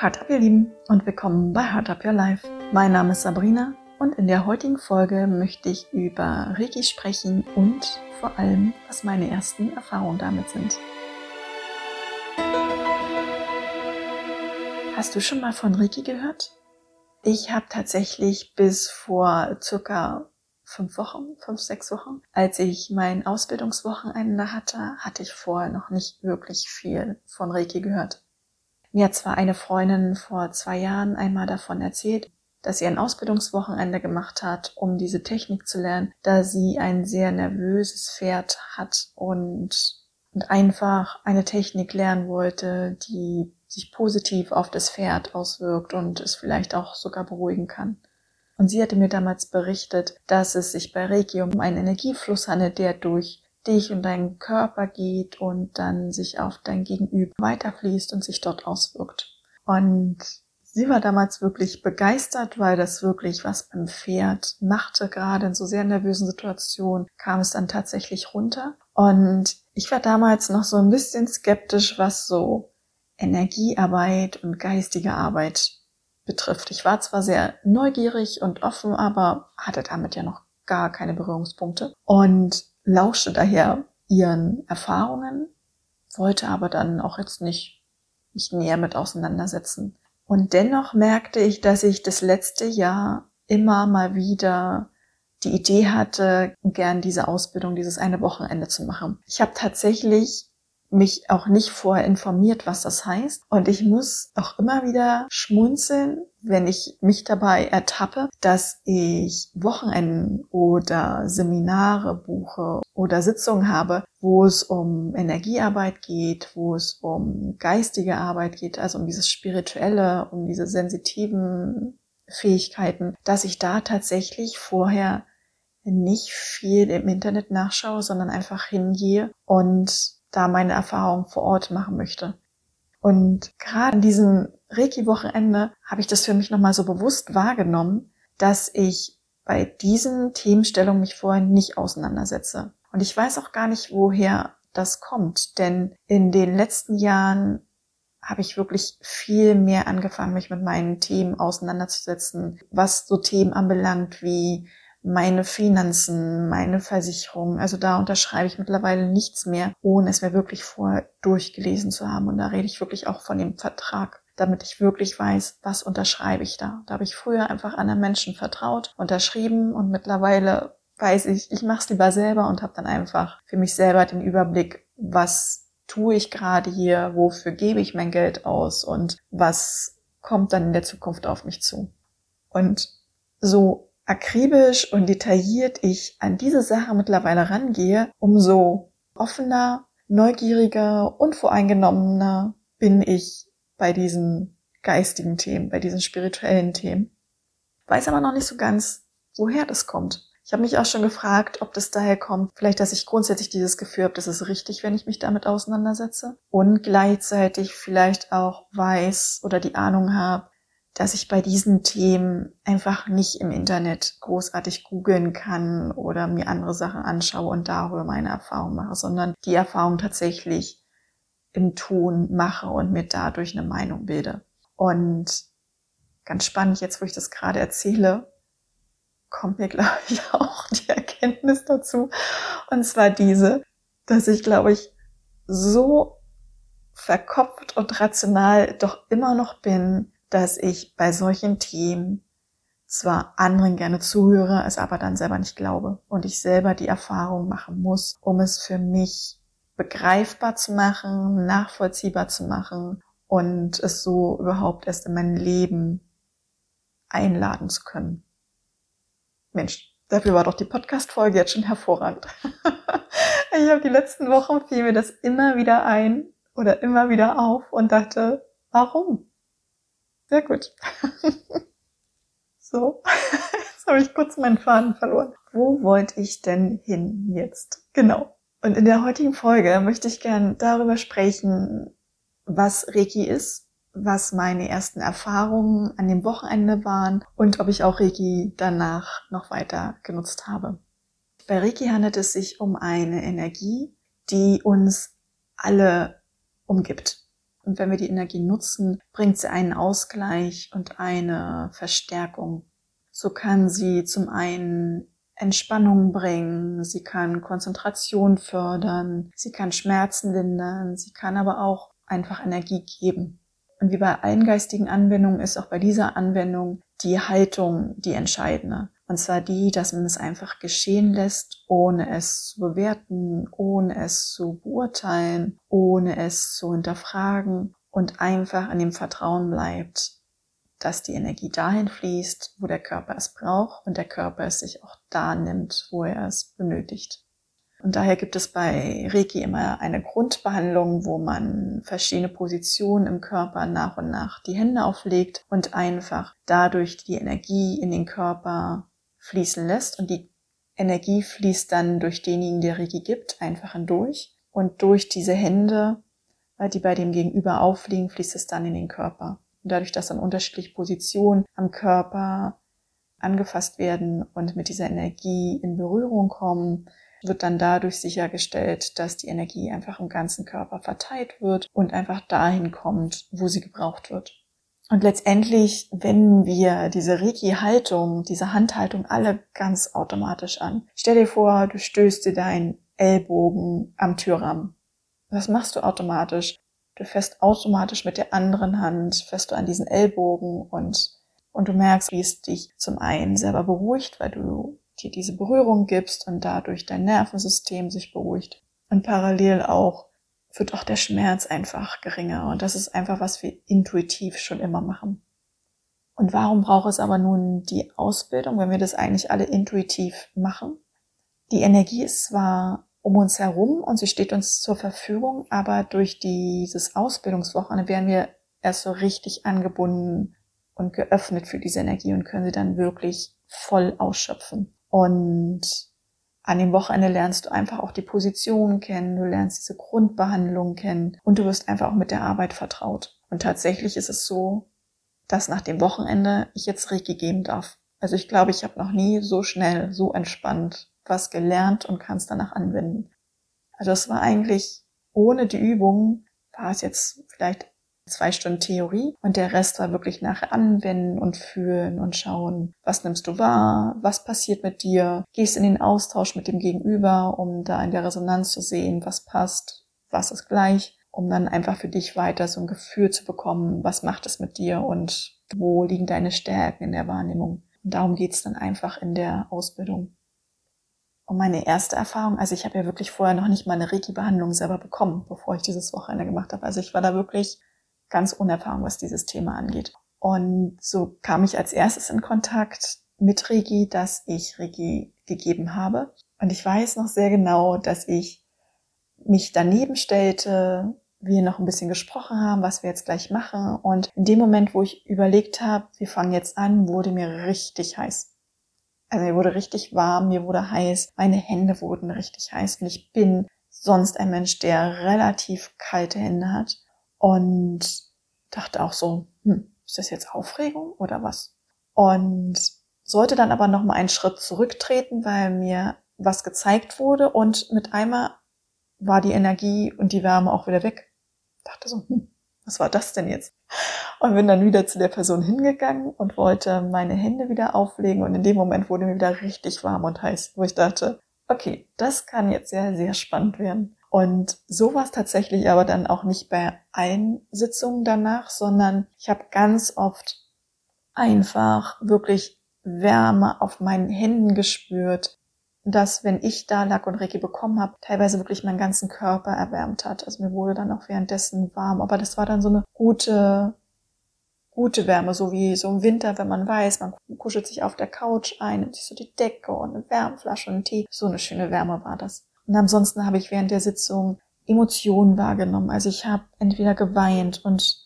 Hard up, ihr Lieben, und willkommen bei Hard up Your Life. Mein Name ist Sabrina und in der heutigen Folge möchte ich über Reiki sprechen und vor allem, was meine ersten Erfahrungen damit sind. Hast du schon mal von Reiki gehört? Ich habe tatsächlich bis vor circa fünf Wochen, fünf, sechs Wochen, als ich mein Ausbildungswochenende hatte, hatte ich vorher noch nicht wirklich viel von Reiki gehört. Mir hat zwar eine Freundin vor zwei Jahren einmal davon erzählt, dass sie ein Ausbildungswochenende gemacht hat, um diese Technik zu lernen, da sie ein sehr nervöses Pferd hat und, und einfach eine Technik lernen wollte, die sich positiv auf das Pferd auswirkt und es vielleicht auch sogar beruhigen kann. Und sie hatte mir damals berichtet, dass es sich bei Reiki um einen Energiefluss handelt, der durch dich und deinen Körper geht und dann sich auf dein Gegenüber weiterfließt und sich dort auswirkt. Und sie war damals wirklich begeistert, weil das wirklich was beim Pferd machte. Gerade in so sehr nervösen Situationen kam es dann tatsächlich runter. Und ich war damals noch so ein bisschen skeptisch, was so Energiearbeit und geistige Arbeit betrifft. Ich war zwar sehr neugierig und offen, aber hatte damit ja noch gar keine Berührungspunkte. Und lauschte daher ihren Erfahrungen, wollte aber dann auch jetzt nicht mich näher mit auseinandersetzen. Und dennoch merkte ich, dass ich das letzte Jahr immer mal wieder die Idee hatte, gern diese Ausbildung, dieses eine Wochenende zu machen. Ich habe tatsächlich mich auch nicht vorher informiert, was das heißt. Und ich muss auch immer wieder schmunzeln, wenn ich mich dabei ertappe, dass ich Wochenenden oder Seminare buche oder Sitzungen habe, wo es um Energiearbeit geht, wo es um geistige Arbeit geht, also um dieses spirituelle, um diese sensitiven Fähigkeiten, dass ich da tatsächlich vorher nicht viel im Internet nachschaue, sondern einfach hingehe und da meine Erfahrung vor Ort machen möchte. Und gerade an diesem Reiki-Wochenende habe ich das für mich nochmal so bewusst wahrgenommen, dass ich bei diesen Themenstellungen mich vorher nicht auseinandersetze. Und ich weiß auch gar nicht, woher das kommt, denn in den letzten Jahren habe ich wirklich viel mehr angefangen, mich mit meinen Themen auseinanderzusetzen, was so Themen anbelangt wie meine Finanzen, meine Versicherung. Also da unterschreibe ich mittlerweile nichts mehr, ohne es mir wirklich vorher durchgelesen zu haben. Und da rede ich wirklich auch von dem Vertrag, damit ich wirklich weiß, was unterschreibe ich da. Da habe ich früher einfach anderen Menschen vertraut, unterschrieben und mittlerweile weiß ich, ich mache es lieber selber und habe dann einfach für mich selber den Überblick, was tue ich gerade hier, wofür gebe ich mein Geld aus und was kommt dann in der Zukunft auf mich zu. Und so akribisch und detailliert ich an diese Sache mittlerweile rangehe, umso offener, neugieriger, unvoreingenommener bin ich bei diesen geistigen Themen, bei diesen spirituellen Themen. Weiß aber noch nicht so ganz, woher das kommt. Ich habe mich auch schon gefragt, ob das daher kommt, vielleicht, dass ich grundsätzlich dieses Gefühl habe, das ist richtig, wenn ich mich damit auseinandersetze. Und gleichzeitig vielleicht auch weiß oder die Ahnung habe, dass ich bei diesen Themen einfach nicht im Internet großartig googeln kann oder mir andere Sachen anschaue und darüber meine Erfahrung mache, sondern die Erfahrung tatsächlich im Tun mache und mir dadurch eine Meinung bilde. Und ganz spannend, jetzt wo ich das gerade erzähle, kommt mir, glaube ich, auch die Erkenntnis dazu. Und zwar diese, dass ich, glaube ich, so verkopft und rational doch immer noch bin, dass ich bei solchen Themen zwar anderen gerne zuhöre, es aber dann selber nicht glaube und ich selber die Erfahrung machen muss, um es für mich begreifbar zu machen, nachvollziehbar zu machen und es so überhaupt erst in mein Leben einladen zu können. Mensch, dafür war doch die Podcast-Folge jetzt schon hervorragend. ich habe die letzten Wochen fiel mir das immer wieder ein oder immer wieder auf und dachte, warum? Sehr gut. so, jetzt habe ich kurz meinen Faden verloren. Wo wollte ich denn hin jetzt? Genau. Und in der heutigen Folge möchte ich gern darüber sprechen, was Reiki ist, was meine ersten Erfahrungen an dem Wochenende waren und ob ich auch Reiki danach noch weiter genutzt habe. Bei Reiki handelt es sich um eine Energie, die uns alle umgibt Und wenn wir die Energie nutzen, bringt sie einen Ausgleich und eine Verstärkung. So kann sie zum einen Entspannung bringen, sie kann Konzentration fördern, sie kann Schmerzen lindern, sie kann aber auch einfach Energie geben. Und wie bei allen geistigen Anwendungen ist auch bei dieser Anwendung die Haltung die entscheidende. Und zwar die, dass man es einfach geschehen lässt, ohne es zu bewerten, ohne es zu beurteilen, ohne es zu hinterfragen und einfach in dem Vertrauen bleibt, dass die Energie dahin fließt, wo der Körper es braucht und der Körper es sich auch da nimmt, wo er es benötigt. Und daher gibt es bei Reiki immer eine Grundbehandlung, wo man verschiedene Positionen im Körper nach und nach die Hände auflegt und einfach dadurch die Energie in den Körper fließen lässt. Und die Energie fließt dann durch denjenigen, der Reiki gibt, einfach hindurch. Und durch diese Hände, die bei dem Gegenüber aufliegen, fließt es dann in den Körper. Und dadurch, dass dann unterschiedliche Positionen am Körper angefasst werden und mit dieser Energie in Berührung kommen, wird dann dadurch sichergestellt, dass die Energie einfach im ganzen Körper verteilt wird und einfach dahin kommt, wo sie gebraucht wird. Und letztendlich wenden wir diese Reiki-Haltung, diese Handhaltung alle ganz automatisch an. Stell dir vor, du stößt dir deinen Ellbogen am Türrahmen. Was machst du automatisch? Du fährst automatisch mit der anderen Hand, fährst du an diesen Ellbogen und, und du merkst, wie es dich zum einen selber beruhigt, weil du dir diese Berührung gibst und dadurch dein Nervensystem sich beruhigt. Und parallel auch wird auch der Schmerz einfach geringer. Und das ist einfach, was wir intuitiv schon immer machen. Und warum braucht es aber nun die Ausbildung, wenn wir das eigentlich alle intuitiv machen? Die Energie ist zwar um uns herum und sie steht uns zur Verfügung, aber durch dieses Ausbildungswochenende werden wir erst so richtig angebunden und geöffnet für diese Energie und können sie dann wirklich voll ausschöpfen. Und an dem Wochenende lernst du einfach auch die Position kennen, du lernst diese Grundbehandlung kennen und du wirst einfach auch mit der Arbeit vertraut. Und tatsächlich ist es so, dass nach dem Wochenende ich jetzt Reiki geben darf. Also ich glaube, ich habe noch nie so schnell, so entspannt was gelernt und kann es danach anwenden. Also es war eigentlich ohne die Übung, war es jetzt vielleicht zwei Stunden Theorie und der Rest war wirklich nachher anwenden und fühlen und schauen, was nimmst du wahr, was passiert mit dir, gehst in den Austausch mit dem Gegenüber, um da in der Resonanz zu sehen, was passt, was ist gleich, um dann einfach für dich weiter so ein Gefühl zu bekommen, was macht es mit dir und wo liegen deine Stärken in der Wahrnehmung. Und darum geht's dann einfach in der Ausbildung. Und meine erste Erfahrung, also ich habe ja wirklich vorher noch nicht mal eine Reiki-Behandlung selber bekommen, bevor ich dieses Wochenende gemacht habe. Also ich war da wirklich ganz unerfahren, was dieses Thema angeht. Und so kam ich als erstes in Kontakt mit Reiki, dass ich Reiki gegeben habe. Und ich weiß noch sehr genau, dass ich mich daneben stellte, wir noch ein bisschen gesprochen haben, was wir jetzt gleich machen. Und in dem Moment, wo ich überlegt habe, wir fangen jetzt an, wurde mir richtig heiß. Also mir wurde richtig warm, mir wurde heiß, meine Hände wurden richtig heiß und ich bin sonst ein Mensch, der relativ kalte Hände hat und dachte auch so, hm, ist das jetzt Aufregung oder was? Und sollte dann aber noch mal einen Schritt zurücktreten, weil mir was gezeigt wurde und mit einmal war die Energie und die Wärme auch wieder weg. Dachte so, hm, was war das denn jetzt? Und bin dann wieder zu der Person hingegangen und wollte meine Hände wieder auflegen. Und in dem Moment wurde mir wieder richtig warm und heiß, wo ich dachte, okay, das kann jetzt sehr, sehr spannend werden. Und so war es tatsächlich aber dann auch nicht bei allen Sitzungen danach, sondern ich habe ganz oft einfach wirklich Wärme auf meinen Händen gespürt, dass wenn ich da lag und Reiki bekommen habe, teilweise wirklich meinen ganzen Körper erwärmt hat. Also mir wurde dann auch währenddessen warm, aber das war dann so eine gute, gute Wärme, so wie so im Winter, wenn man weiß, man kuschelt sich auf der Couch ein, nimmt sich so die Decke und eine Wärmflasche und Tee. So eine schöne Wärme war das. Und ansonsten habe ich während der Sitzung Emotionen wahrgenommen. Also ich habe entweder geweint und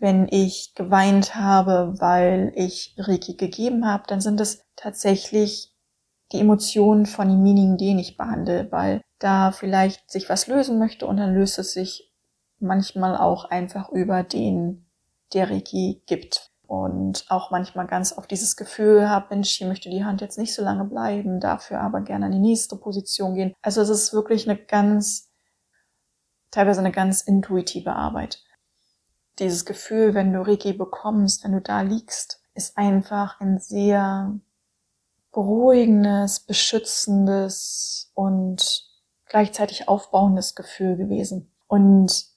wenn ich geweint habe, weil ich Reiki gegeben habe, dann sind es tatsächlich die Emotionen von demjenigen, den ich behandle, weil da vielleicht sich was lösen möchte und dann löst es sich manchmal auch einfach über den, der Reiki gibt. Und auch manchmal ganz auf dieses Gefühl habe, Mensch, hier möchte die Hand jetzt nicht so lange bleiben, dafür aber gerne an die nächste Position gehen. Also es ist wirklich eine ganz, teilweise eine ganz intuitive Arbeit. dieses Gefühl, wenn du Reiki bekommst, wenn du da liegst, ist einfach ein sehr beruhigendes, beschützendes und gleichzeitig aufbauendes Gefühl gewesen. Und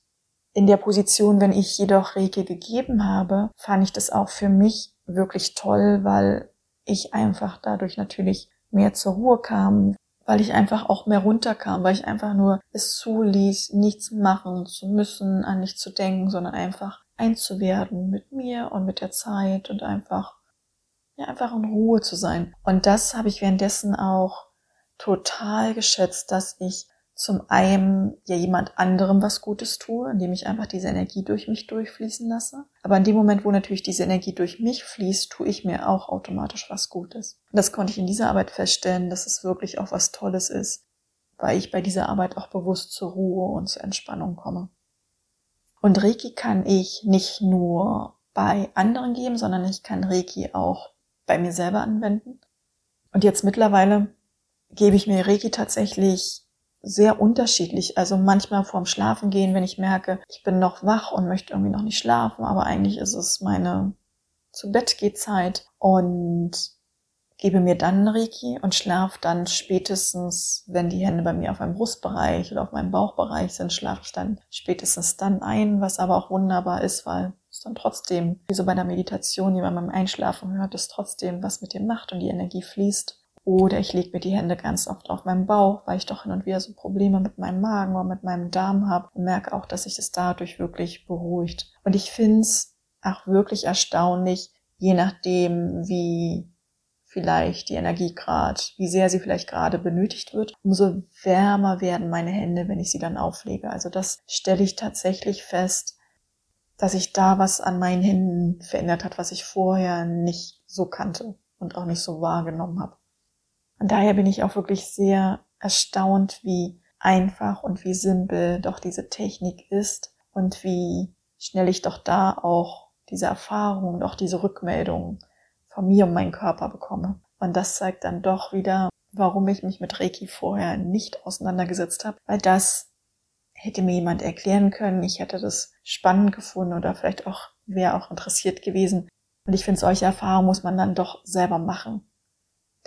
in der Position, wenn ich jedoch Reiki gegeben habe, fand ich das auch für mich wirklich toll, weil ich einfach dadurch natürlich mehr zur Ruhe kam, weil ich einfach auch mehr runterkam, weil ich einfach nur es zuließ, nichts machen zu müssen, an nichts zu denken, sondern einfach einzuwerden mit mir und mit der Zeit und einfach, ja, einfach in Ruhe zu sein. Und das habe ich währenddessen auch total geschätzt, dass ich zum einen ja jemand anderem was Gutes tue, indem ich einfach diese Energie durch mich durchfließen lasse. Aber in dem Moment, wo natürlich diese Energie durch mich fließt, tue ich mir auch automatisch was Gutes. Und das konnte ich in dieser Arbeit feststellen, dass es wirklich auch was Tolles ist, weil ich bei dieser Arbeit auch bewusst zur Ruhe und zur Entspannung komme. Und Reiki kann ich nicht nur bei anderen geben, sondern ich kann Reiki auch bei mir selber anwenden. Und jetzt mittlerweile gebe ich mir Reiki tatsächlich sehr unterschiedlich. Also manchmal vorm Schlafen gehen, wenn ich merke, ich bin noch wach und möchte irgendwie noch nicht schlafen, aber eigentlich ist es meine zu Bett geht Zeit und gebe mir dann Reiki und schlafe dann spätestens, wenn die Hände bei mir auf meinem Brustbereich oder auf meinem Bauchbereich sind, schlafe ich dann spätestens dann ein, was aber auch wunderbar ist, weil es dann trotzdem, wie so bei der Meditation, die man beim Einschlafen hört, es trotzdem was mit dir macht und die Energie fließt. Oder ich lege mir die Hände ganz oft auf meinen Bauch, weil ich doch hin und wieder so Probleme mit meinem Magen oder mit meinem Darm habe und merke auch, dass sich das dadurch wirklich beruhigt. Und ich finde es auch wirklich erstaunlich, je nachdem, wie vielleicht die Energie gerade, wie sehr sie vielleicht gerade benötigt wird, umso wärmer werden meine Hände, wenn ich sie dann auflege. Also das stelle ich tatsächlich fest, dass sich da was an meinen Händen verändert hat, was ich vorher nicht so kannte und auch nicht so wahrgenommen habe. Und daher bin ich auch wirklich sehr erstaunt, wie einfach und wie simpel doch diese Technik ist und wie schnell ich doch da auch diese Erfahrung und auch diese Rückmeldung von mir und meinem Körper bekomme. Und das zeigt dann doch wieder, warum ich mich mit Reiki vorher nicht auseinandergesetzt habe, weil das hätte mir jemand erklären können. Ich hätte das spannend gefunden oder vielleicht auch wäre auch interessiert gewesen. Und ich finde, solche Erfahrungen muss man dann doch selber machen.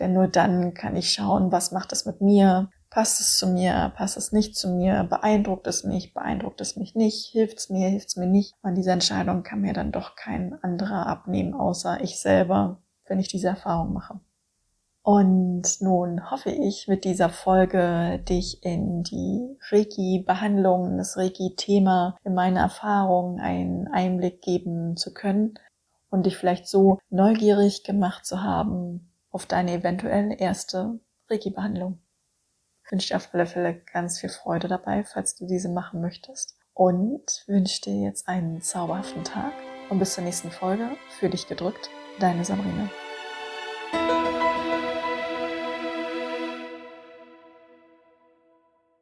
Denn nur dann kann ich schauen, was macht es mit mir? Passt es zu mir? Passt es nicht zu mir? Beeindruckt es mich? Beeindruckt es mich nicht? Hilft es mir? Hilft es mir nicht? Und diese Entscheidung kann mir dann doch kein anderer abnehmen, außer ich selber, wenn ich diese Erfahrung mache. Und nun hoffe ich, mit dieser Folge dich in die Reiki-Behandlung, das Reiki-Thema, in meine Erfahrungen einen Einblick geben zu können und dich vielleicht so neugierig gemacht zu haben, auf deine eventuell erste Reiki-Behandlung. Wünsche dir auf alle Fälle ganz viel Freude dabei, falls du diese machen möchtest. Und wünsche dir jetzt einen zauberhaften Tag und bis zur nächsten Folge. Für dich gedrückt, deine Sabrina.